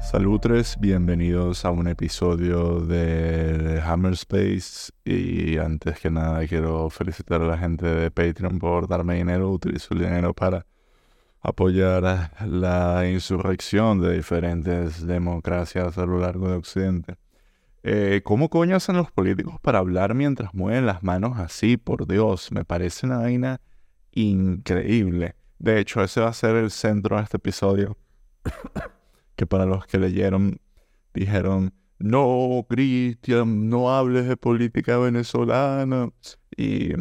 Salutres, bienvenidos a un episodio de Hammerspace y antes que nada quiero felicitar a la gente de Patreon por darme dinero, utilizo el dinero para apoyar la insurrección de diferentes democracias a lo largo de Occidente. Eh, ¿Cómo coño hacen los políticos para hablar mientras mueven las manos así? Por Dios, me parece una vaina increíble. De hecho, ese va a ser el centro de este episodio. que para los que leyeron dijeron, no, Cristian, no hables de política venezolana. Y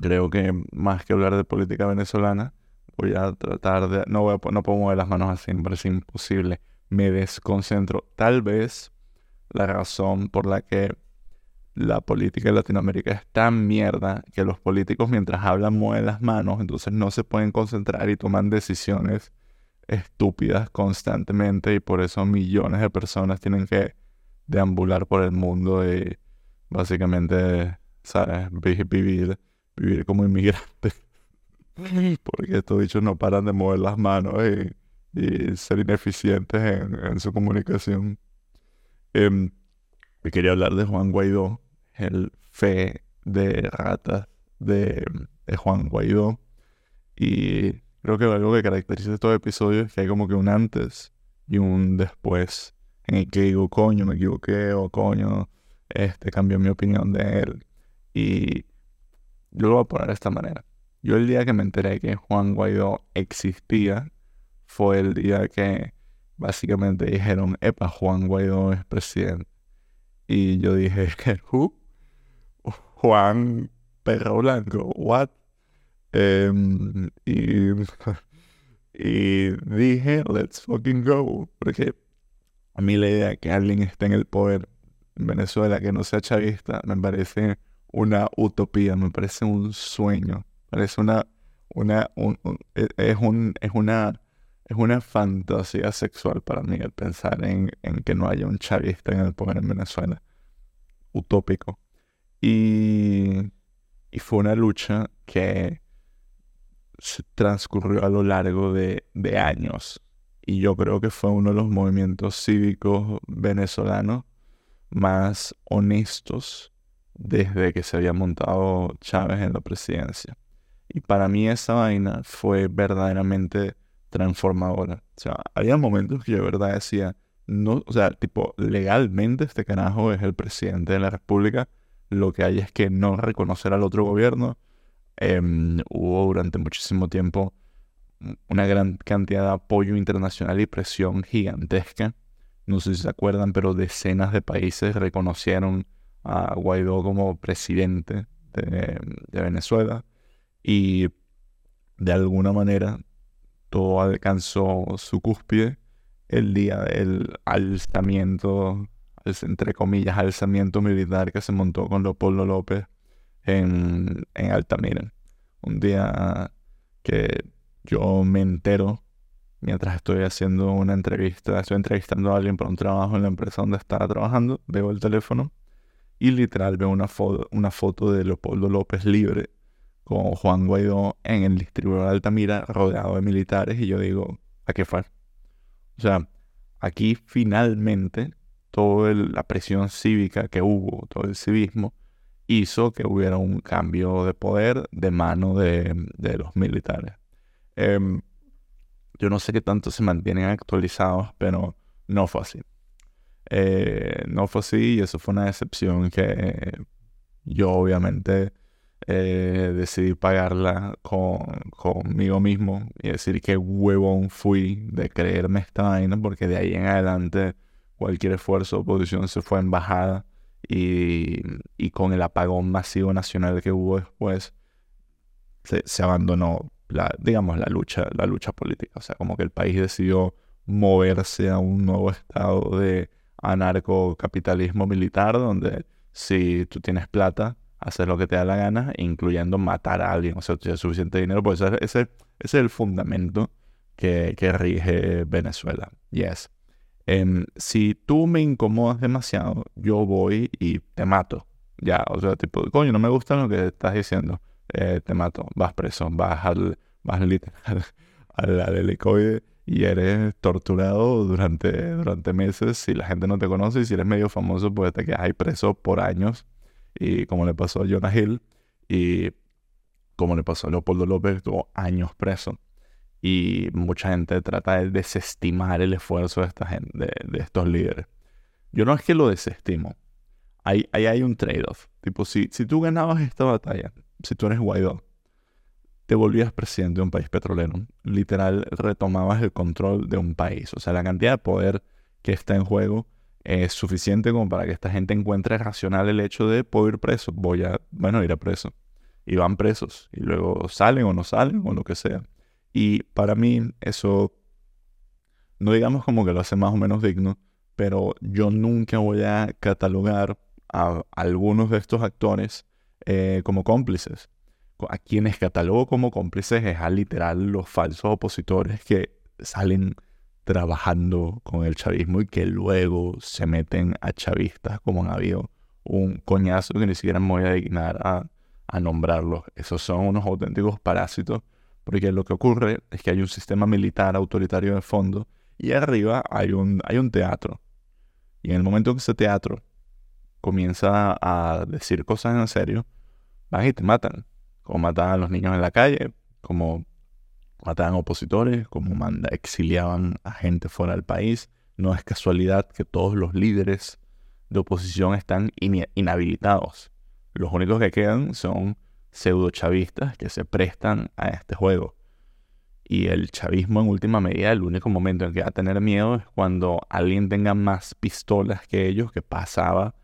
creo que más que hablar de política venezolana, voy a tratar de... No, voy no puedo mover las manos así, me parece imposible. Me desconcentro. Tal vez la razón por la que la política de Latinoamérica es tan mierda que los políticos mientras hablan mueven las manos, entonces no se pueden concentrar y toman decisiones estúpidas constantemente y por eso millones de personas tienen que deambular por el mundo y básicamente, ¿sabes? Vivir, vivir como inmigrantes. Porque estos bichos no paran de mover las manos y, ser ineficientes en, su comunicación. Eh, quería hablar de Juan Guaidó, el fe de ratas de, Juan Guaidó. Y Creo que algo que caracteriza estos episodios es que hay como que un antes y un después en el que digo, coño, me equivoqué o coño, este cambió mi opinión de él. Y yo lo voy a poner de esta manera. Yo el día que me enteré que Juan Guaidó existía fue el día que básicamente dijeron, epa, Juan Guaidó es presidente. Y yo dije, ¿who? Juan Perro Blanco, ¿what? Em, y, dije, let's fucking go. Porque a mí la idea de que alguien esté en el poder en Venezuela que no sea chavista me parece una utopía, me parece un sueño, parece una, una, e, es, un, es una, es una fantasía sexual para mí el pensar en, en que no haya un chavista en el poder en Venezuela. Utópico. Y, fue una lucha que transcurrió a lo largo de, años. Y yo creo que fue uno de los movimientos cívicos venezolanos más honestos desde que se había montado Chávez en la presidencia. Y para mí esa vaina fue verdaderamente transformadora. O sea, había momentos que yo de verdad decía, no, o sea, tipo, legalmente este carajo es el presidente de la República. Lo que hay es que no reconocer al otro gobierno, Em, hubo durante muchísimo tiempo una gran cantidad de apoyo internacional y presión gigantesca. No sé si se acuerdan, pero decenas de países reconocieron a Guaidó como presidente de, Venezuela y de alguna manera todo alcanzó su cúspide el día del alzamiento, entre comillas, alzamiento militar que se montó con Leopoldo López en, en Altamira. Un día que yo me entero mientras estoy haciendo una entrevista, estoy entrevistando a alguien para un trabajo en la empresa donde estaba trabajando, veo el teléfono y literal veo una, foto, una foto de Leopoldo López libre con Juan Guaidó en el distribuidor de Altamira rodeado de militares y yo digo, ¿a qué fue? O sea, aquí finalmente toda la presión cívica que hubo, todo el civismo, hizo que hubiera un cambio de poder de mano de, los militares. Em, yo no sé qué tanto se mantienen actualizados, pero no fue así. Eh, no fue así y eso fue una decepción que yo obviamente eh, decidí pagarla con, conmigo mismo y decir que huevón fui de creerme esta vaina porque de ahí en adelante cualquier esfuerzo de oposición se fue en bajada y, con el apagón masivo nacional que hubo después, se, abandonó la, digamos, la lucha, la lucha política. O sea, como que el país decidió moverse a un nuevo estado de anarcocapitalismo militar, donde si tú tienes plata, haces lo que te da la gana, incluyendo matar a alguien. O sea, tú tienes suficiente dinero, pues ese, ese, es el fundamento que, que rige Venezuela. Yes. Em, si tú me incomodas demasiado, yo voy y te mato. Ya, o sea, tipo, coño, no me gusta lo que estás diciendo. Eh, te mato, vas preso, vas al, vas literal al, al helicoide y eres torturado durante, durante meses si la gente no te conoce y si eres medio famoso pues te quedas ahí preso por años y como le pasó a Jonah Hill y como le pasó a Leopoldo López, estuvo años preso y mucha gente trata de desestimar el esfuerzo de, esta gente, de, estos líderes. Yo no es que lo desestimo, ahí, hay un trade-off. Tipo, si, si tú ganabas esta batalla, si tú eres Guaidó, te volvías presidente de un país petrolero. Literal, retomabas el control de un país. O sea, la cantidad de poder que está en juego es suficiente como para que esta gente encuentre racional el hecho de puedo ir preso. Voy a, bueno, ir a preso. Y van presos. Y luego salen o no salen o lo que sea. Y para mí eso, no digamos como que lo hace más o menos digno, pero yo nunca voy a catalogar a algunos de estos actores eh, como cómplices a quienes catalogo como cómplices es a literal los falsos opositores que salen trabajando con el chavismo y que luego se meten a chavistas como han habido un coñazo que ni siquiera me voy a dignar a, a nombrarlos. Esos son unos auténticos parásitos porque lo que ocurre es que hay un sistema militar autoritario de fondo y arriba hay un, hay un teatro. Y en el momento que ese teatro comienza a decir cosas en serio, van y te matan como mataban a los niños en la calle, como mataban opositores, como manda, exiliaban a gente fuera del país. No es casualidad que todos los líderes de oposición están inhabilitados. Los únicos que quedan son pseudo chavistas que se prestan a este juego. Y el chavismo en última medida, el único momento en que va a tener miedo es cuando alguien tenga más pistolas que ellos, que pasaba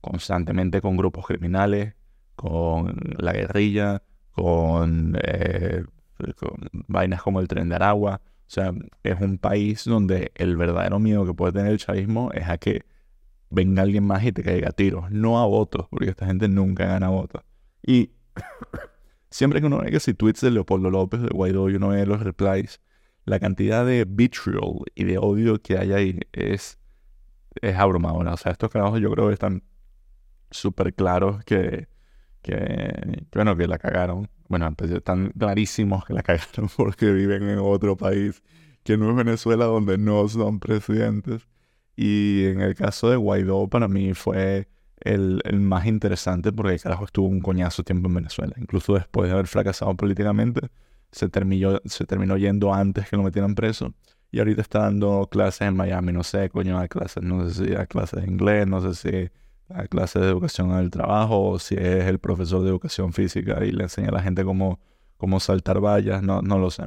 constantemente con grupos criminales, con la guerrilla, eh, con, vainas como el tren de Aragua. O sea, es un país donde el verdadero miedo que puede tener el chavismo es a que venga alguien más y te caiga a tiros, no a votos, porque esta gente nunca gana votos. Y siempre que uno ve que si tweets de Leopoldo López, de Guaidó, y uno ve los replies, la cantidad de vitriol y de odio que hay ahí es, es abrumadora. O sea, estos carajos yo creo que están súper claros que que, bueno, que la cagaron. Bueno, están clarísimos que la cagaron porque viven en otro país que no es Venezuela donde no son presidentes. Y en el caso de Guaidó para mí fue el, el más interesante porque el carajo estuvo un coñazo tiempo en Venezuela. Incluso después de haber fracasado políticamente, se terminó, se terminó yendo antes que lo metieran preso. Y ahorita está dando clases en Miami, no sé, coño, da clases, no sé si da clases de inglés, no sé si a clase de educación el trabajo, o si es el profesor de educación física y le enseña a la gente cómo, cómo saltar vallas, no, no lo sé.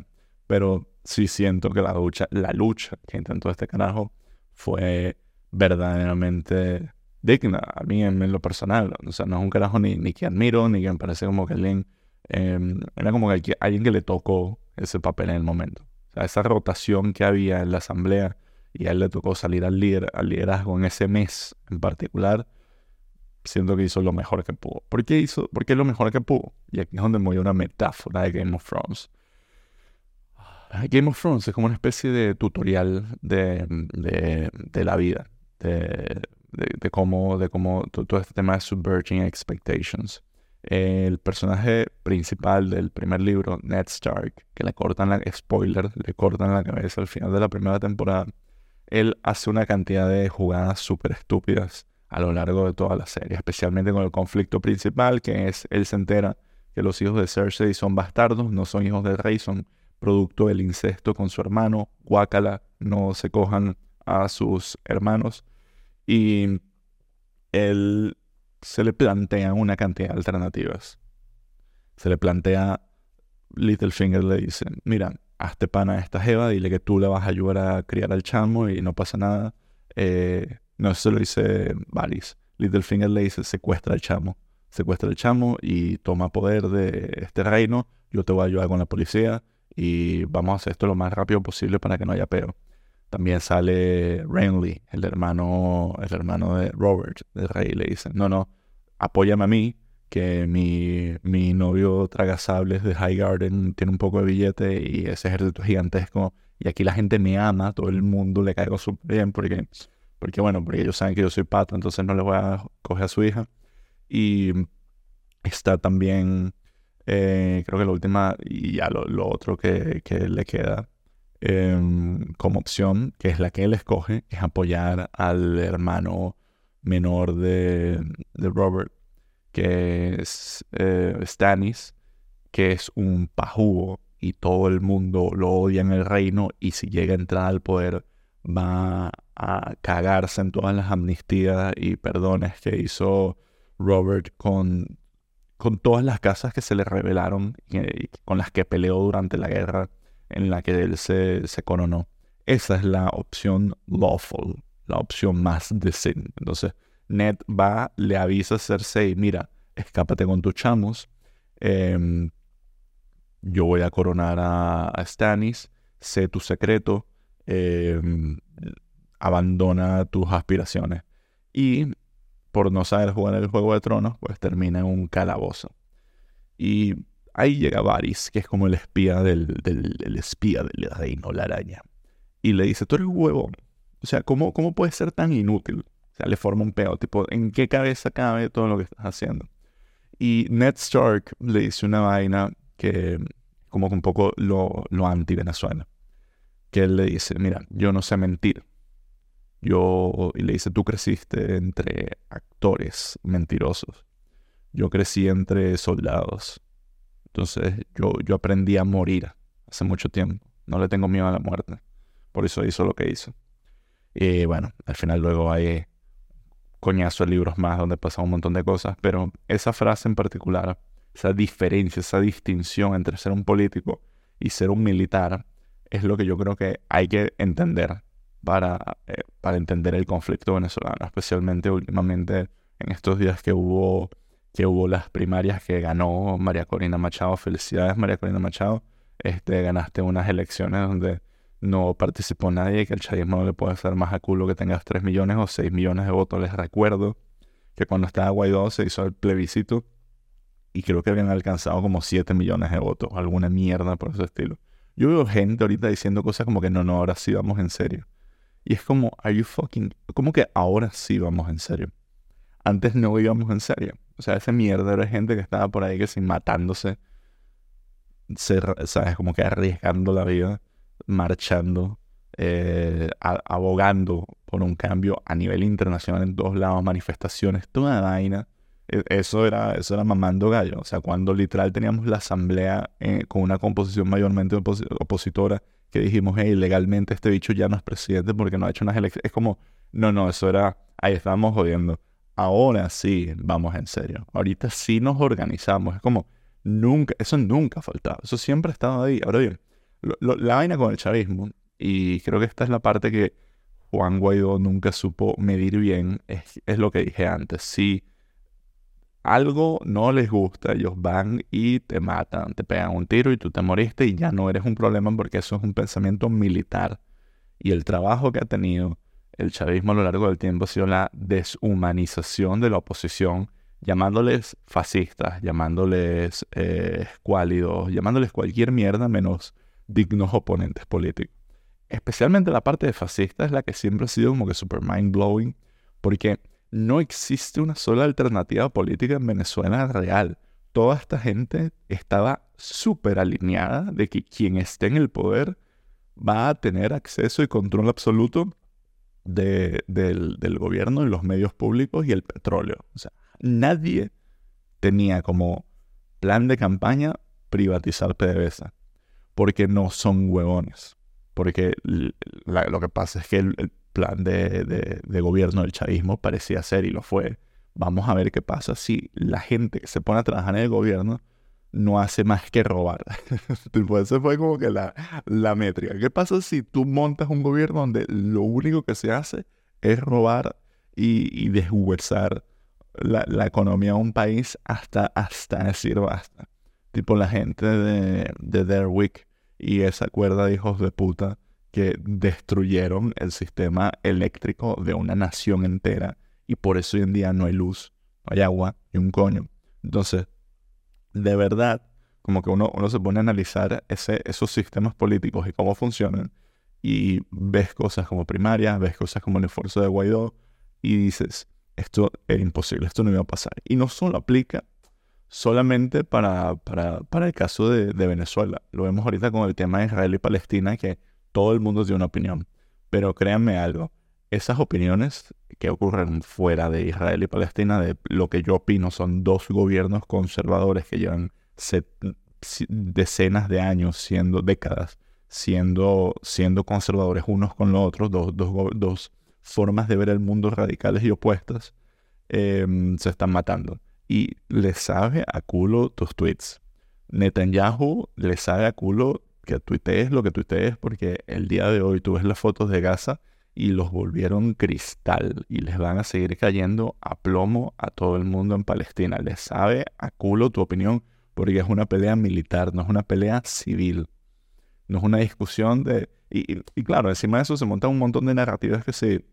Pero sí siento que la lucha, la lucha que intentó este carajo fue verdaderamente digna a mí en, lo personal. O sea, no es un carajo ni, ni que admiro, ni que me parece como que alguien... Em, era como que alguien que le tocó ese papel en el momento. Esa rotación que había en la asamblea y a él le tocó salir al, líder, al liderazgo en ese mes en particular, siento que hizo lo mejor que pudo. ¿Por qué hizo? Porque es lo mejor que pudo. Y aquí es donde me voy a una metáfora de Game of Thrones. Game of Thrones es como una especie de tutorial de, de, la vida, de, de, cómo, de cómo todo este tema de subverting expectations. El personaje principal del primer libro, Ned Stark, que le cortan la, spoiler, le cortan la cabeza al final de la primera temporada, él hace una cantidad de jugadas súper estúpidas a lo largo de toda la serie, especialmente con el conflicto principal, que es él se entera que los hijos de Cersei son bastardos, no son hijos del rey, son producto del incesto con su hermano, Guácala, no se cojan a sus hermanos, y él se le plantea una cantidad de alternativas. Se le plantea, Littlefinger le dice, mira, hazte pana a esta jeva, dile que tú le vas a ayudar a criar al chamo y no pasa nada. Eh, no, eso lo dice Varys. Littlefinger le dice, secuestra al chamo. Secuestra al chamo y toma poder de este reino. Yo te voy a ayudar con la policía y vamos a hacer esto lo más rápido posible para que no haya peo. También sale Renly, el hermano, el hermano de Robert, del rey, le dice, no, no, apóyame a mí, que mi, mi novio traga sables de High Garden tiene un poco de billete y ese ejército gigantesco. Y aquí la gente me ama, todo el mundo le caigo súper bien porque porque bueno, porque ellos saben que yo soy pato, entonces no les voy a coger a su hija. Y está también, eh, creo que la última, y ya lo, otro que, le queda em, como opción, que es la que él escoge, es apoyar al hermano menor de, de Robert, que es eh, Stannis, que es un pajugo y todo el mundo lo odia en el reino y si llega a entrar al poder va a cagarse en todas las amnistías y perdones que hizo Robert con, con todas las casas que se le revelaron y, con las que peleó durante la guerra en la que él se, coronó. Esa es la opción lawful, la opción más decente. Entonces, Ned va, le avisa a Cersei, mira, escápate con tus chamos, em, yo voy a coronar a, Stannis, sé tu secreto, em, abandona tus aspiraciones. Y por no saber jugar el Juego de Tronos, pues termina en un calabozo. Y ahí llega Varys, que es como el espía del, del espía del reino, la araña. Y le dice, tú eres huevón. O sea, ¿cómo, ¿cómo puedes ser tan inútil? O sea, le forma un peo, tipo, ¿en qué cabeza cabe todo lo que estás haciendo? Y Ned Stark le dice una vaina que como que un poco lo, lo anti-Venezuela. Que él le dice, mira, yo no sé mentir. Yo, y le dice, tú creciste entre actores mentirosos. Yo crecí entre soldados. Entonces yo, yo aprendí a morir hace mucho tiempo. No le tengo miedo a la muerte. Por eso hizo lo que hizo. Y bueno, al final luego hay coñazo de libros más donde pasa un montón de cosas, pero esa frase en particular, esa diferencia, esa distinción entre ser un político y ser un militar, es lo que yo creo que hay que entender para, eh, para entender el conflicto venezolano, especialmente últimamente en estos días que hubo, que hubo las primarias que ganó María Corina Machado. Felicidades María Corina Machado. Este, ganaste unas elecciones donde no participó nadie, que el chavismo no le puede hacer más a culo que tengas 3 millones o 6 millones de votos. Les recuerdo que cuando estaba Guaidó se hizo el plebiscito y creo que habían alcanzado como 7 millones de votos, alguna mierda por ese estilo. Yo veo gente ahorita diciendo cosas como que no, no, ahora sí vamos en serio. Y es como, are you fucking, como que ahora sí vamos en serio. Antes no íbamos en serio. O sea, ese mierda era gente que estaba por ahí que sin matándose, ¿sabes? Como que arriesgando la vida marchando, eh, abogando por un cambio a nivel internacional en todos lados, manifestaciones, toda la vaina. E, eso era, eso era mamando gallo. O sea, cuando literal teníamos la asamblea eh, con una composición mayormente opositora, que dijimos, hey, legalmente este bicho ya no es presidente porque no ha hecho unas elecciones. Es como, no, no, eso era, ahí estábamos jodiendo. Ahora sí, vamos en serio. Ahorita sí nos organizamos. Es como, nunca, eso nunca ha faltado. Eso siempre ha estado ahí. Ahora bien, la vaina con el chavismo, y creo que esta es la parte que Juan Guaidó nunca supo medir bien, es, es lo que dije antes. Si algo no les gusta, ellos van y te matan, te pegan un tiro y tú te moriste y ya no eres un problema porque eso es un pensamiento militar. Y el trabajo que ha tenido el chavismo a lo largo del tiempo ha sido la deshumanización de la oposición, llamándoles fascistas, llamándoles eh, escuálidos, llamándoles cualquier mierda menos dignos oponentes políticos. Especialmente la parte de fascista es la que siempre ha sido como que super mind blowing, porque no existe una sola alternativa política en Venezuela real. Toda esta gente estaba súper alineada de que quien esté en el poder va a tener acceso y control absoluto del, gobierno y los medios públicos y el petróleo. O sea, nadie tenía como plan de campaña privatizar PDVSA porque no son huevones. Porque lo que pasa es que el, plan de, gobierno del chavismo parecía ser y lo fue. Vamos a ver qué pasa si la gente que se pone a trabajar en el gobierno no hace más que robar. Esa fue como que la, la métrica. ¿Qué pasa si tú montas un gobierno donde lo único que se hace es robar y, y la, la, economía de un país hasta, hasta decir basta? tipo la gente de, de Derwick y esa cuerda de hijos de puta que destruyeron el sistema eléctrico de una nación entera y por eso hoy en día no hay luz, no hay agua y un coño. Entonces, de verdad, como que uno, uno se pone a analizar esos sistemas políticos y cómo funcionan y ves cosas como primarias, ves cosas como el esfuerzo de Guaidó y dices, esto era imposible, esto no iba a pasar. Y no solo aplica solamente para, para, para el caso de, Venezuela. Lo vemos ahorita con el tema de Israel y Palestina, que todo el mundo tiene una opinión. Pero créanme algo, esas opiniones que ocurren fuera de Israel y Palestina, de lo que yo opino son dos gobiernos conservadores que llevan decenas de años, siendo décadas, siendo, siendo conservadores unos con los otros, dos, dos, formas de ver el mundo radicales y opuestas, em, se están matando. Y le sabe a culo tus tweets. Netanyahu le sabe a culo que tuitees lo que tuitees porque el día de hoy tú ves las fotos de Gaza y los volvieron cristal y les van a seguir cayendo a plomo a todo el mundo en Palestina. Les sabe a culo tu opinión porque es una pelea militar, no es una pelea civil. No es una discusión de... Y, claro, encima de eso se montan un montón de narrativas que si,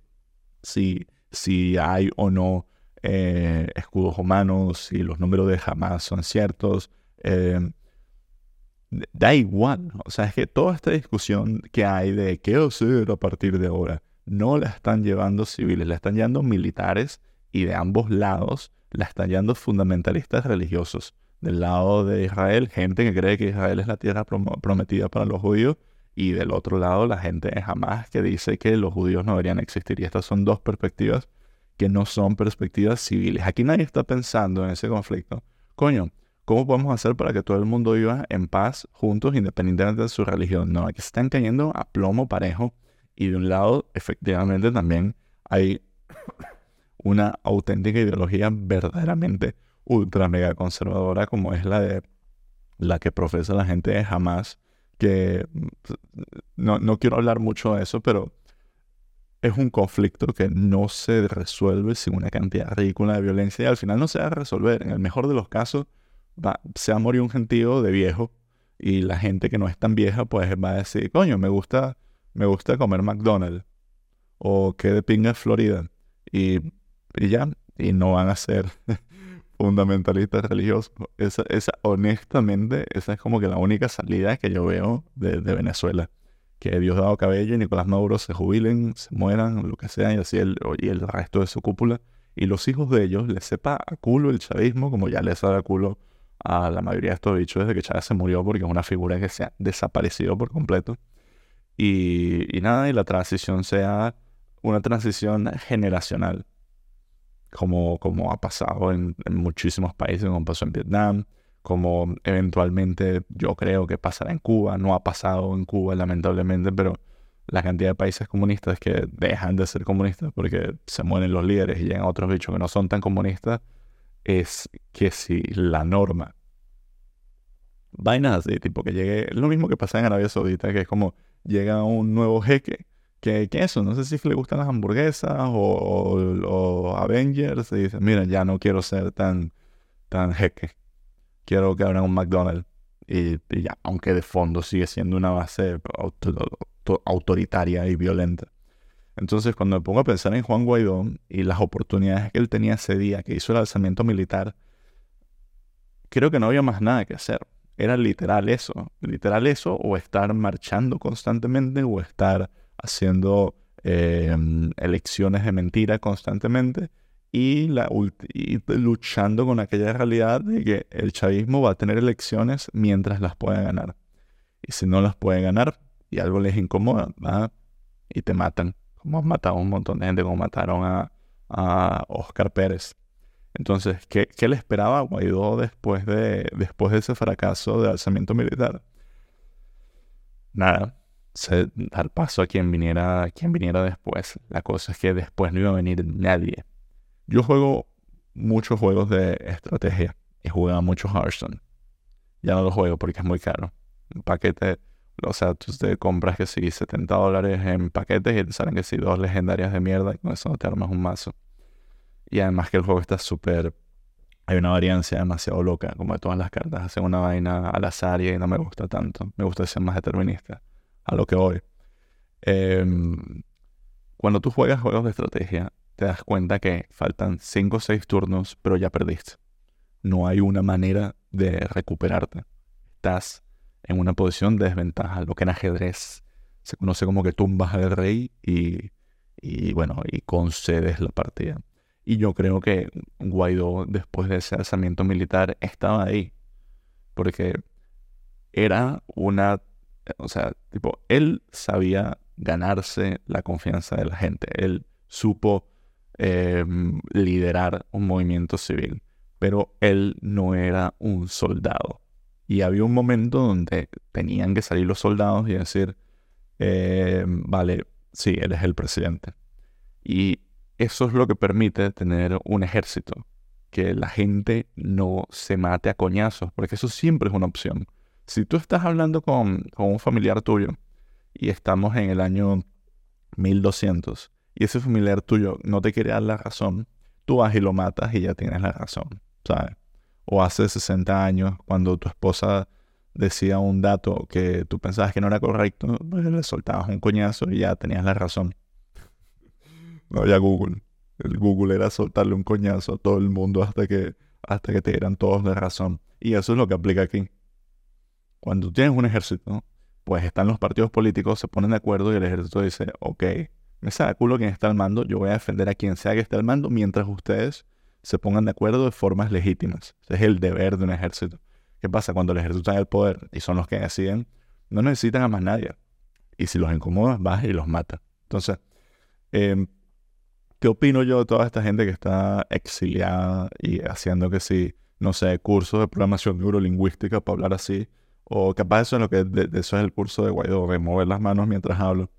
si, si hay o no eh, escudos humanos, si los números de Hamas son ciertos. Eh, da igual. O sea, es que toda esta discusión que hay de qué hacer a partir de ahora, no la están llevando civiles, la están llevando militares y de ambos lados la están llevando fundamentalistas religiosos. Del lado de Israel, gente que cree que Israel es la tierra prometida para los judíos, y del otro lado, la gente de Hamas que dice que los judíos no deberían existir. Y estas son dos perspectivas que no son perspectivas civiles. Aquí nadie está pensando en ese conflicto. Coño, ¿cómo podemos hacer para que todo el mundo viva en paz, juntos, independientemente de su religión? No, aquí están cayendo a plomo parejo. Y de un lado, efectivamente, también hay una auténtica ideología verdaderamente ultra mega conservadora como es la de la que profesa la gente de Hamas, que no, no quiero hablar mucho de eso, pero es un conflicto que no se resuelve sin una cantidad ridícula de violencia y al final no se va a resolver. En el mejor de los casos, va, se va a morir un gentío de viejo y la gente que no es tan vieja pues va a decir, coño, me gusta, me gusta comer McDonald's o que de pinga Florida y, y ya, y no van a ser fundamentalistas religiosos. Esa, esa, honestamente, esa es como que la única salida que yo veo de, Venezuela. Que Dios dado cabello y Nicolás Maduro se jubilen, se mueran, lo que sea, y así el, y el resto de su cúpula. Y los hijos de ellos les sepa a culo el chavismo, como ya les sabe a culo a la mayoría de estos bichos desde que Chávez se murió, porque es una figura que se ha desaparecido por completo. Y, y nada, y la transición sea una transición generacional como, como ha pasado en, muchísimos países, como pasó en Vietnam, como eventualmente yo creo que pasará en Cuba, no ha pasado en Cuba lamentablemente, pero la cantidad de países comunistas que dejan de ser comunistas porque se mueren los líderes y llegan otros bichos que no son tan comunistas, es que si la norma. Vainas así, tipo que llegue, lo mismo que pasa en Arabia Saudita, que es como llega un nuevo jeque que, eso, no sé si le gustan las hamburguesas o, Avengers y dice, mira, ya no quiero ser tan, tan jeque, quiero que abran un McDonald's. Y, ya, aunque de fondo sigue siendo una base autoritaria y violenta. Entonces, cuando me pongo a pensar en Juan Guaidó y las oportunidades que él tenía ese día, que hizo el alzamiento militar, creo que no había más nada que hacer. Era literal eso, literal eso, o estar marchando constantemente, o estar haciendo em, elecciones de mentira constantemente y, luchando con aquella realidad de que el chavismo va a tener elecciones mientras las pueda ganar. Y si no las puede ganar y algo les incomoda, va y te matan. Como han matado a un montón de gente, como mataron a, a Oscar Pérez. Entonces, ¿qué, ¿qué, le esperaba a Guaidó después de, después de ese fracaso de alzamiento militar? Nada, dar paso a quien viniera, quien viniera después. La cosa es que después no iba a venir nadie. Yo juego muchos juegos de estrategia y jugaba mucho Hearthstone. Ya no lo juego porque es muy caro. Un paquete, o sea, tú te compras que si 70 dólares en paquetes y te salen que si dos legendarias de mierda y con eso te armas un mazo. Y además que el juego está súper... Hay una variancia demasiado loca, como de todas las cartas. Hacen una vaina al azar y no me gusta tanto. Me gusta ser más determinista a lo que voy. Em, cuando tú juegas juegos de estrategia, te das cuenta que faltan 5 o 6 turnos, pero ya perdiste. No hay una manera de recuperarte. Estás en una posición de desventaja, lo que en ajedrez se conoce como que tumbas al rey y, y bueno, y concedes la partida. Y yo creo que Guaidó, después de ese alzamiento militar, estaba ahí. Porque era una o sea, tipo, él sabía ganarse la confianza de la gente. Él supo em, liderar un movimiento civil, pero él no era un soldado. Y había un momento donde tenían que salir los soldados y decir, em, vale, sí, él es el presidente. Y eso es lo que permite tener un ejército, que la gente no se mate a coñazos, porque eso siempre es una opción. Si tú estás hablando con, un familiar tuyo y estamos en el año 1200 y ese familiar tuyo no te quiere dar la razón, tú vas y lo matas y ya tienes la razón, ¿sabes? O hace 60 años, cuando tu esposa decía un dato que tú pensabas que no era correcto, pues le soltabas un coñazo y ya tenías la razón. No había Google. El Google era soltarle un coñazo a todo el mundo hasta que, hasta que te dieran todos la razón. Y eso es lo que aplica aquí. Cuando tienes un ejército, pues están los partidos políticos, se ponen de acuerdo y el ejército dice, ok, me sabe culo quien está al mando, yo voy a defender a quien sea que esté al mando mientras ustedes se pongan de acuerdo de formas legítimas. Ese es el deber de un ejército. ¿Qué pasa? Cuando el ejército está en el poder y son los que deciden, no necesitan a más nadie. Y si los incomodas, vas y los mata. Entonces, em, ¿qué opino yo de toda esta gente que está exiliada y haciendo que sí, no sé, cursos de programación neurolingüística para hablar así? O capaz eso es lo que eso es el curso de Guaidó, de mover las manos mientras hablo.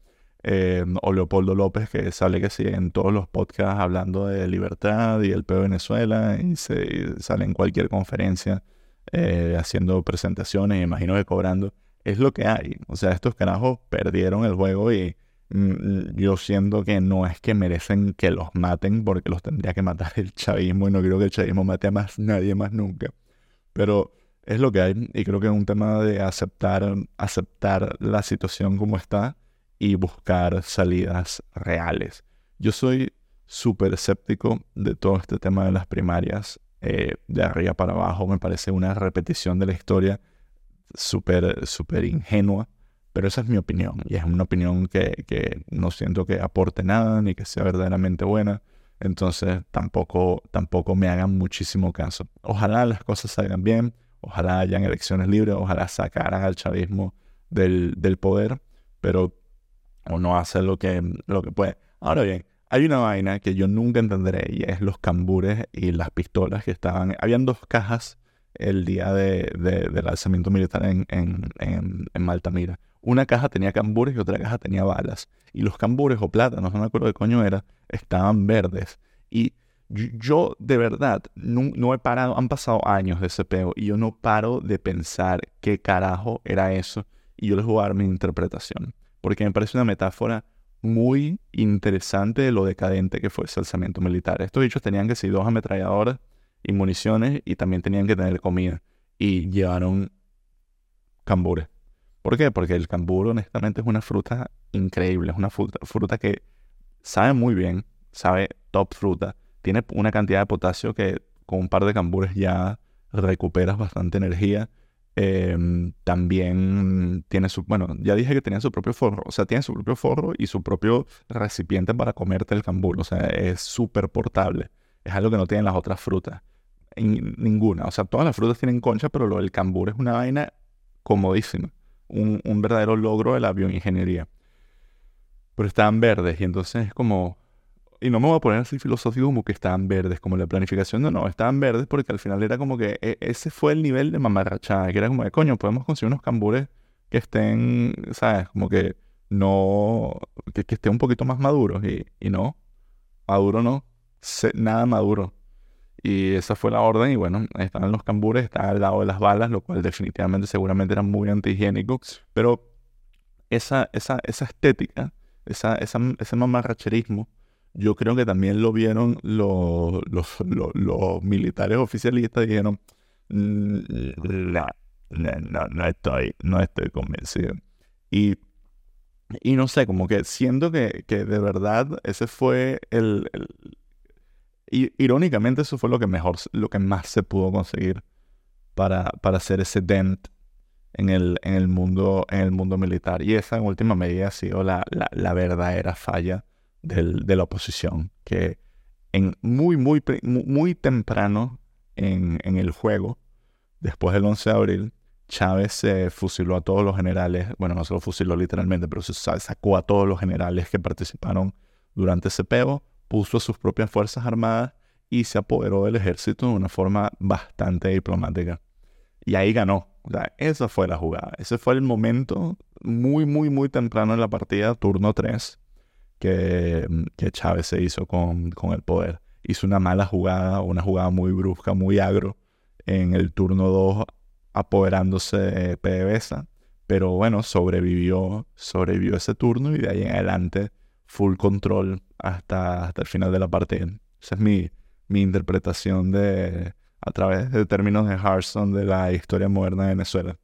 Eh, o Leopoldo López, que sale que sí en todos los podcasts hablando de libertad y el de Venezuela, y, se, sale en cualquier conferencia eh, haciendo presentaciones, imagino que cobrando. Es lo que hay. O sea, estos carajos perdieron el juego y yo siento que no es que merecen que los maten, porque los tendría que matar el chavismo y no creo que el chavismo mate a más nadie más nunca. Pero es lo que hay y creo que es un tema de aceptar, aceptar la situación como está y buscar salidas reales. Yo soy súper escéptico de todo este tema de las primarias. Eh, de arriba para abajo me parece una repetición de la historia súper, súper ingenua. Pero esa es mi opinión y es una opinión que, que, no siento que aporte nada ni que sea verdaderamente buena. Entonces tampoco, tampoco me hagan muchísimo caso. Ojalá las cosas salgan bien ojalá hayan elecciones libres, ojalá sacaran al chavismo del, del poder, pero no hace lo que, lo que puede. Ahora bien, hay una vaina que yo nunca entenderé y es los cambures y las pistolas que estaban. Habían dos cajas el día de, del alzamiento militar en, en, en, en, Maltamira. Una caja tenía cambures y otra caja tenía balas. Y los cambures o plátanos, no me acuerdo de coño era, estaban verdes. Y yo de verdad no, he parado, han pasado años de ese peo y yo no paro de pensar qué carajo era eso y yo les voy a dar mi interpretación. Porque me parece una metáfora muy interesante de lo decadente que fue ese alzamiento militar. Estos dichos tenían que ser dos ametralladoras y municiones y también tenían que tener comida. Y llevaron cambures. ¿Por qué? Porque el cambur honestamente es una fruta increíble, es una fruta, fruta que sabe muy bien, sabe top fruta tiene una cantidad de potasio que con un par de cambures ya recuperas bastante energía. Em, también tiene su, bueno, ya dije que tenía su propio forro, o sea, tiene su propio forro y su propio recipiente para comerte el cambur, o sea, es súper portable. Es algo que no tienen las otras frutas. ninguna, o sea, todas las frutas tienen concha, pero lo del cambur es una vaina comodísima. Un, un verdadero logro de la bioingeniería. Pero estaban verdes y entonces es como, y no me voy a poner así filosófico como que estaban verdes, como la planificación, no, no, estaban verdes porque al final era como que e, ese fue el nivel de mamarrachada, que era como de, coño, podemos conseguir unos cambures que estén, ¿sabes? Como que no, que, que estén un poquito más maduros y, y no, maduro no, nada maduro. Y esa fue la orden y bueno, estaban los cambures, estaban al lado de las balas, lo cual definitivamente seguramente era muy antihigiénico, pero esa, esa, esa estética, esa, esa, ese mamarracherismo, yo creo que también lo vieron los, los, militares oficialistas dijeron, mm, no, no, no, estoy, no estoy convencido. Y, y no sé, como que siento que, que de verdad ese fue el, irónicamente eso fue lo que mejor, lo que más se pudo conseguir para, para hacer ese dent en el, en el, mundo, en el mundo militar. Y esa en última medida ha sido la, la, la verdadera falla de la oposición, que en muy, muy, muy temprano en, el juego, después del 11 de abril, Chávez se fusiló a todos los generales, bueno, no se lo fusiló literalmente, pero se sacó a todos los generales que participaron durante ese peo, puso sus propias fuerzas armadas y se apoderó del ejército de una forma bastante diplomática. Y ahí ganó. O sea, esa fue la jugada. Ese fue el momento muy, muy, muy temprano en la partida, turno 3, que, que Chávez se hizo con, con el poder. Hizo una mala jugada, una jugada muy brusca, muy agro, en el turno 2 apoderándose de PDVSA. Pero bueno, sobrevivió, sobrevivió ese turno y de ahí en adelante full control hasta, hasta el final de la partida. Esa es mi, mi interpretación de, a través de términos de Harson de la historia moderna de Venezuela.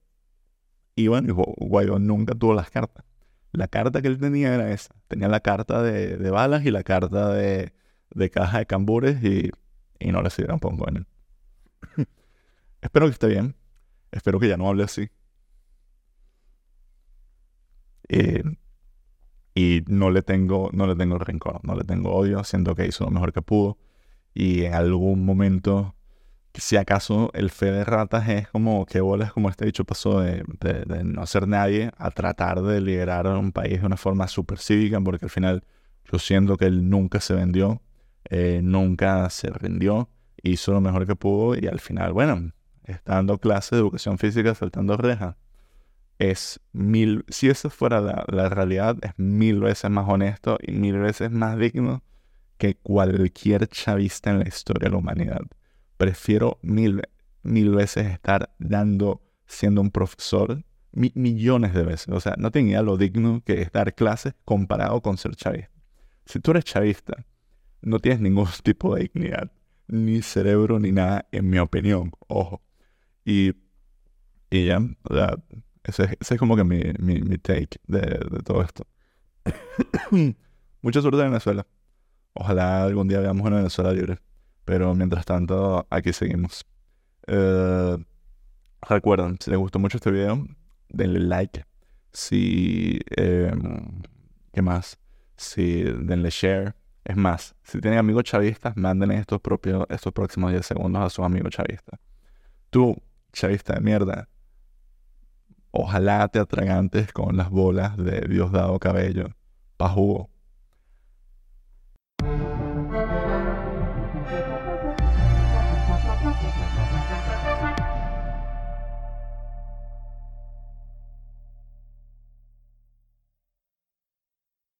Y bueno, Guaidó nunca tuvo las cartas. La carta que él tenía era esa. Tenía la carta de, balas y la carta de, de caja de cambures y, y no le sirvieron poco en él. Espero que esté bien. Espero que ya no hable así. Eh, y no le tengo, no le tengo rencor, no le tengo odio. Siento que hizo lo mejor que pudo. Y en algún momento si acaso el fe de ratas es como que bolas como este dicho pasó de, no ser nadie a tratar de liderar un país de una forma súper cívica, porque al final yo siento que él nunca se vendió, eh, nunca se rindió, hizo lo mejor que pudo y al final, bueno, está dando clases de educación física saltando rejas. Es mil, si eso fuera la, la realidad, es mil veces más honesto y mil veces más digno que cualquier chavista en la historia de la humanidad prefiero mil, mil veces estar dando, siendo un profesor, millones de veces. O sea, no tenía lo digno que es dar clases comparado con ser chavista. Si tú eres chavista, no tienes ningún tipo de dignidad, ni cerebro, ni nada, en mi opinión. Ojo. Y, y ya, o sea, ese, es como que mi, mi, take de, de todo esto. Mucha suerte en Venezuela. Ojalá algún día veamos una Venezuela libre. Pero mientras tanto, aquí seguimos. Eh, recuerden, si les gustó mucho este video, denle like. Si... Em, ¿Qué más? Si denle share. Es más, si tienen amigos chavistas, manden estos, propios, estos próximos 10 segundos a sus amigos chavistas. Tú, chavista de mierda, ojalá te atragantes con las bolas de Diosdado Cabello. Pa' jugo.